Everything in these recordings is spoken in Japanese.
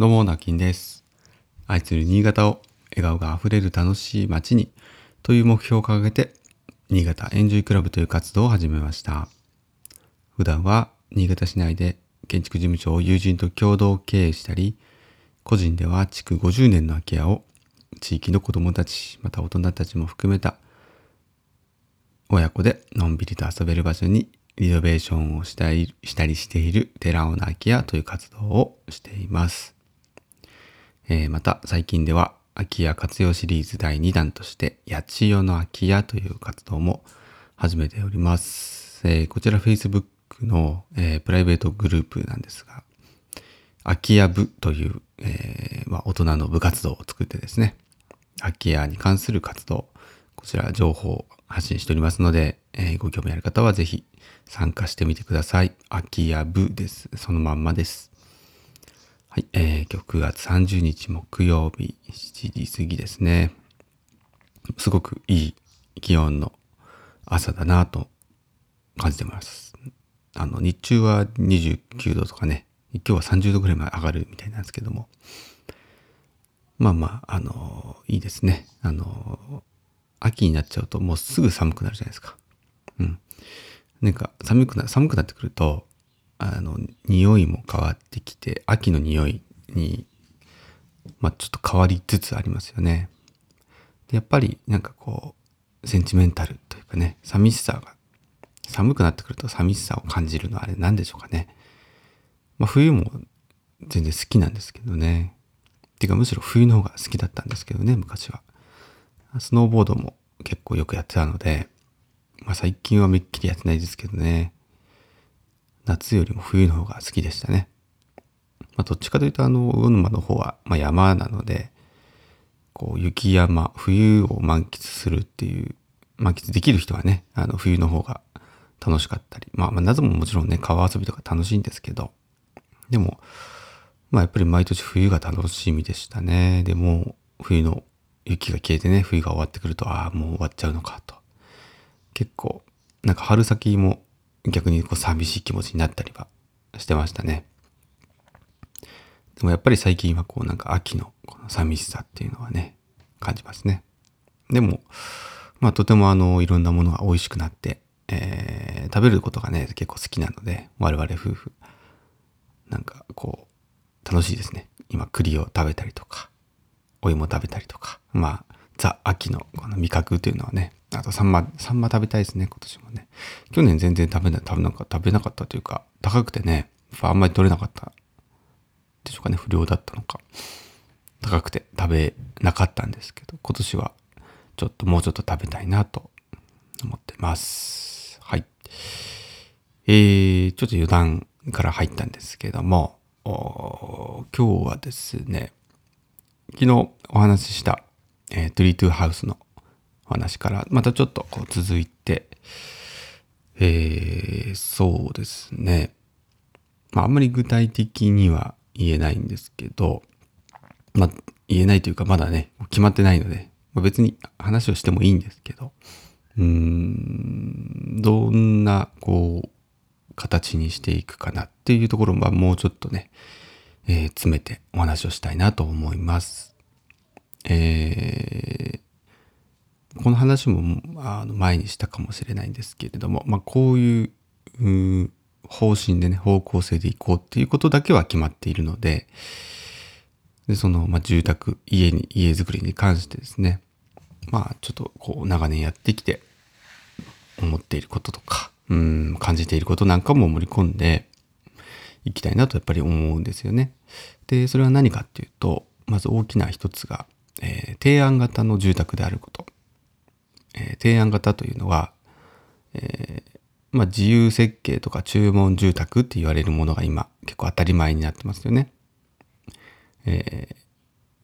どうも、なきんです。愛する新潟を笑顔があふれる楽しい街にという目標を掲げて、新潟エンジョイクラブという活動を始めました。普段は新潟市内で建築事務所を友人と共同経営したり、個人では築50年の空き家を地域の子どもたち、また大人たちも含めた親子でのんびりと遊べる場所にリノベーションをしたりしたりしている寺尾の空き家という活動をしています。えーまた最近では空き家活用シリーズ第2弾として八千代の空き家という活動も始めております。えーこちら Facebook の、えープライベートグループなんですが、空き家部という、えまあ、大人の部活動を作ってですね、空き家に関する活動、こちら情報を発信しておりますので、えご興味ある方はぜひ参加してみてください。空き家部です。そのまんまです。はい、えー、今日9月30日木曜日7時過ぎですね。すごくいい気温の朝だなと感じてます。あの、日中は29度とかね、今日は30度ぐらいまで上がるみたいなんですけども、まあまあ、あのいいですね。あの秋になっちゃうともうすぐ寒くなるじゃないですか。うん。なんか寒くな、寒くなってくると、あの、匂いも変わってきて、秋の匂いに、まあちょっと変わりつつありますよね。で、やっぱりなんかこう、センチメンタルというかね、寂しさが、寒くなってくると寂しさを感じるのはあれ何でしょうかね。まあ冬も全然好きなんですけどね。ていうかむしろ冬の方が好きだったんですけどね、昔は。スノーボードも結構よくやってたので、まあ最近はめっきりやってないですけどね。夏よりも冬の方が好きでしたね。まあどっちかというとあの、魚沼の方は、まあ、山なので、こう雪山、冬を満喫するっていう、満喫できる人はね、あの冬の方が楽しかったり、まあ、まあ夏ももちろんね、川遊びとか楽しいんですけど、でも、まあやっぱり毎年冬が楽しみでしたね。でも冬の雪が消えてね、冬が終わってくると、ああ、もう終わっちゃうのかと。結構、なんか春先も逆にこう寂しい気持ちになったりはしてましたね。でもやっぱり最近はこうなんか秋のこの寂しさっていうのはね、感じますね。でも、まあとてもあの、いろんなものが美味しくなって、えー食べることがね、結構好きなので、我々夫婦。なんかこう、楽しいですね。今栗を食べたりとか、お芋食べたりとか、まあ、ザ・秋のこの味覚というのはね、あとサンマ、サンマ食べたいですね、今年もね。去年全然食べな、食べなかった、食べなかったというか、高くてね、あんまり取れなかった。でしょうかね、不良だったのか。高くて食べなかったんですけど、今年はちょっともうちょっと食べたいなと思ってます。はい。えー、ちょっと余談から入ったんですけども、今日はですね、昨日お話しした、えートゥリートゥーハウスの話からまたちょっとこう続いて、えーそうですね。まああんまり具体的には言えないんですけど、まあ言えないというかまだね、決まってないので、まあ、別に話をしてもいいんですけど、うーん、どんなこう、形にしていくかなっていうところはもうちょっとね、えー詰めてお話をしたいなと思います。えーこの話もあの前にしたかもしれないんですけれども、まあ、こういう方針でね、方向性でいこうっていうことだけは決まっているので、でその、まあ、住宅、家に、家づくりに関してですね、まあ、ちょっとこう長年やってきて、思っていることとか、うん、感じていることなんかも盛り込んでいきたいなとやっぱり思うんですよね。で、それは何かっていうと、まず大きな一つが、えー提案型の住宅であること。えー提案型というのは、えーまあ、自由設計とか注文住宅って言われるものが今結構当たり前になってますよね。えー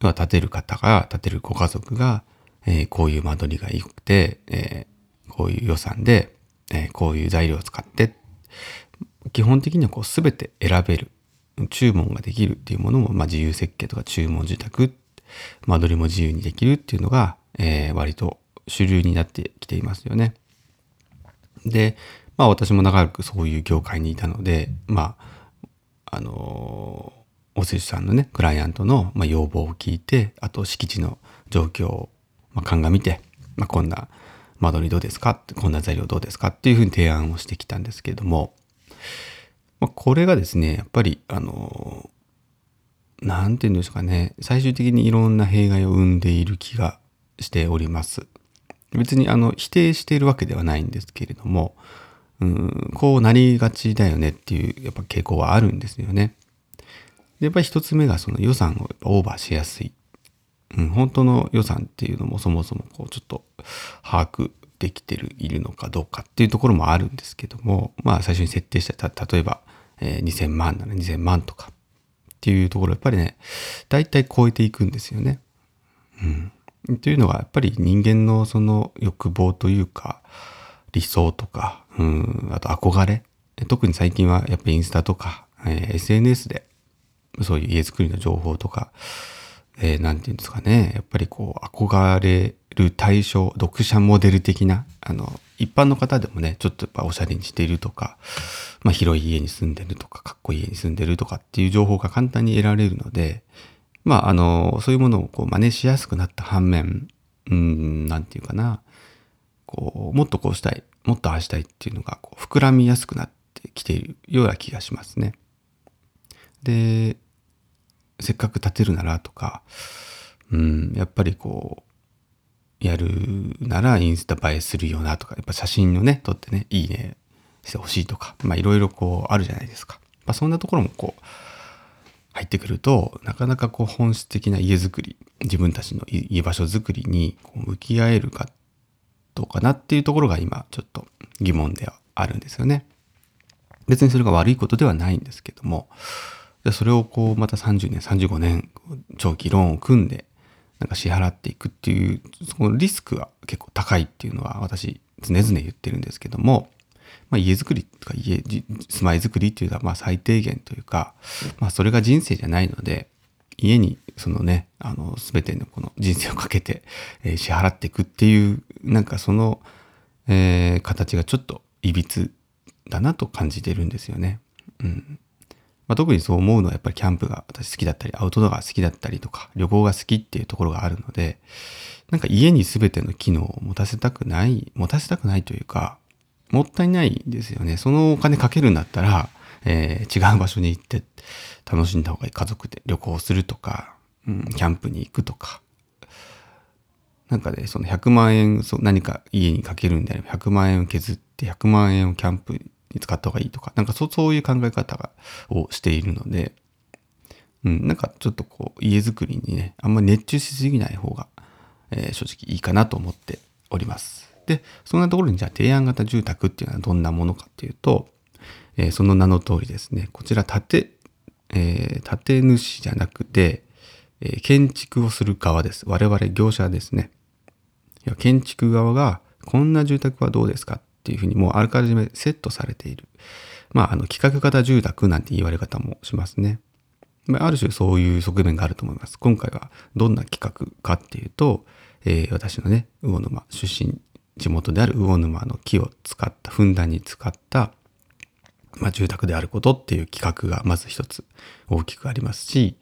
まあ建てる方が、建てるご家族が、えーこういう間取りが良くて、えーこういう予算で、えーこういう材料を使って、基本的にはこう全て選べる、注文ができるっていうものも、まあ、自由設計とか注文住宅、間取りも自由にできるっていうのが、えー割と主流になってきていますよね。で、まあ私も長くそういう業界にいたので、まあ、あのお寿司さんのね、クライアントの、ま、要望を聞いて、あと敷地の状況を、ま、鑑みて、まあ、こんな間取りどうですか？こんな材料どうですか？っていうふうに提案をしてきたんですけれども、まあ、これがですね、やっぱり、あの、なんて言うんですかね、最終的にいろんな弊害を生んでいる気がしております。別にあの否定しているわけではないんですけれども、うん、こうなりがちだよねっていうやっぱ傾向はあるんですよね。でやっぱり一つ目がその予算をオーバーしやすい。うん、本当の予算っていうのもそもそもこうちょっと把握できてるいるのかどうかっていうところもあるんですけどもまあ最初に設定した例えば、えー、2000万なら2000万とかっていうところやっぱりね大体超えていくんですよね。うん、というのがやっぱり人間のその欲望というか理想とか、うん、あと憧れ。特に最近はやっぱりインスタとか、えー、SNS でそういう家づくりの情報とか、えー、なんていうんですかね、やっぱりこう、憧れる対象、読者モデル的な、あの、一般の方でもね、ちょっとやっぱおしゃれにしているとか、まあ広い家に住んでるとか、かっこいい家に住んでるとかっていう情報が簡単に得られるので、まああの、そういうものをこう真似しやすくなった反面、うん、なんていうかな、こう、もっとこうしたい、もっとああしたいっていうのがこう膨らみやすくなってきているような気がしますね。で、せっかく建てるならとか、うん、やっぱりこう、やるならインスタ映えするよなとか、やっぱ写真をね、撮ってね、いいねしてほしいとか、まあいろいろこうあるじゃないですか。まあそんなところもこう、入ってくると、なかなかこう本質的な家づくり、自分たちの家場所づくりに向き合えるかどうかなっていうところが今ちょっと疑問ではあるんですよね。別にそれが悪いことではないんですけども、それをこうまた30年35年長期ローンを組んでなんか支払っていくっていうそのリスクが結構高いっていうのは私常々言ってるんですけども、まあ、家づくりとか家住まいづくりっていうのはまあ最低限というか、まあ、それが人生じゃないので家にそのねあの全てのこの人生をかけて、えー、支払っていくっていうなんかその、えー、形がちょっといびつだなと感じてるんですよね。うんまあ、特にそう思うのはやっぱりキャンプが私好きだったり、アウトドアが好きだったりとか、旅行が好きっていうところがあるので、なんか家に全ての機能を持たせたくない、持たせたくないというか、もったいないですよね。そのお金かけるんだったら、えー、違う場所に行って楽しんだ方がいい。家族で旅行するとか、うん、キャンプに行くとか。なんかね、その100万円、そう何か家にかけるんであれば100万円を削って100万円をキャンプに使った方がいいとか、なんかそうそういう考え方がをしているので、うん、なんかちょっとこう家づくりにね、あんまり熱中しすぎない方が、えー、正直いいかなと思っております。で、そんなところにじゃあ提案型住宅っていうのはどんなものかっていうと、えー、その名の通りですね、こちら建て、えー、建主じゃなくて、えー、建築をする側です。我々業者ですね。いや建築側がこんな住宅はどうですかっていうふうにもうあらかじめセットされている。まあ、あの、企画型住宅なんて言われ方もしますね。まあ、ある種そういう側面があると思います。今回はどんな企画かっていうと、えー、私のね、魚沼出身、地元である魚沼の木を使った、ふんだんに使った、まあ、住宅であることっていう企画がまず一つ大きくありますし、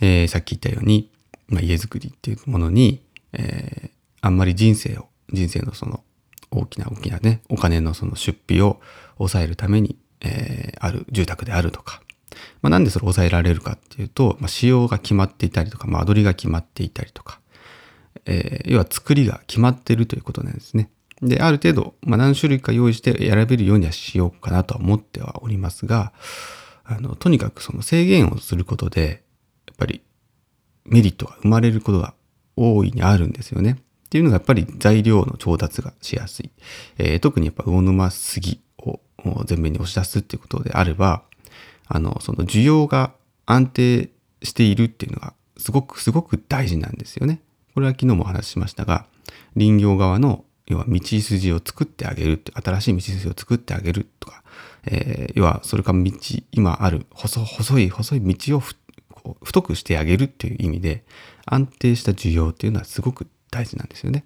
えー、さっき言ったように、まあ、家づくりっていうものに、えー、あんまり人生を、人生のその大きな大きなね、お金のその出費を抑えるために、えー、ある住宅であるとか。まあ、なんでそれを抑えられるかっていうと、まあ、仕様が決まっていたりとか、間取りが決まっていたりとか、えー、要は作りが決まってるということなんですね。で、ある程度、まあ、何種類か用意して選べるようにはしようかなとは思ってはおりますが、あの、とにかくその制限をすることで、やっぱりメリットが生まれることが大いにあるんですよね。っていうのがやっぱり材料の調達がしやすい。えー、特にやっぱ魚沼杉を前面に押し出すっていうことであれば、あの、その需要が安定しているっていうのがすごくすごく大事なんですよね。これは昨日もお話ししましたが、林業側の要は道筋を作ってあげるって、新しい道筋を作ってあげるとか、えー、要はそれか道、今ある細細い細い道をこう太くしてあげるっていう意味で、安定した需要っていうのはすごく大事なんですよね。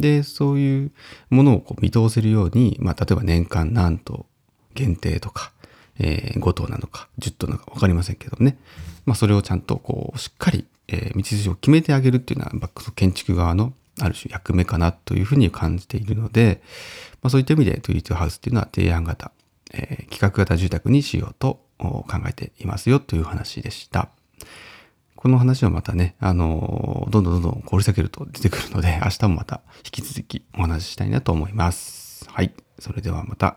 で、そういうものをこう見通せるように、まあ、例えば年間何と限定とか、えー、5棟なのか10棟なのか分かりませんけどね。まあそれをちゃんとこうしっかり、えー、道筋を決めてあげるっていうのは、まあ、建築側のある種役目かなというふうに感じているので、まあ、そういった意味で22ハウスっていうのは提案型、えー、企画型住宅にしようと考えていますよという話でした。この話はまたね、あの、どんどんどんどん掘り下げると出てくるので、明日もまた引き続きお話ししたいなと思います。はい。それではまた、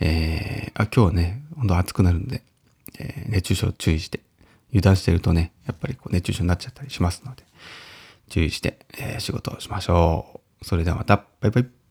えー、あ今日はね、本当暑くなるんで、えー、熱中症注意して、油断してるとね、やっぱりこう熱中症になっちゃったりしますので、注意して、えー、仕事をしましょう。それではまた、バイバイ。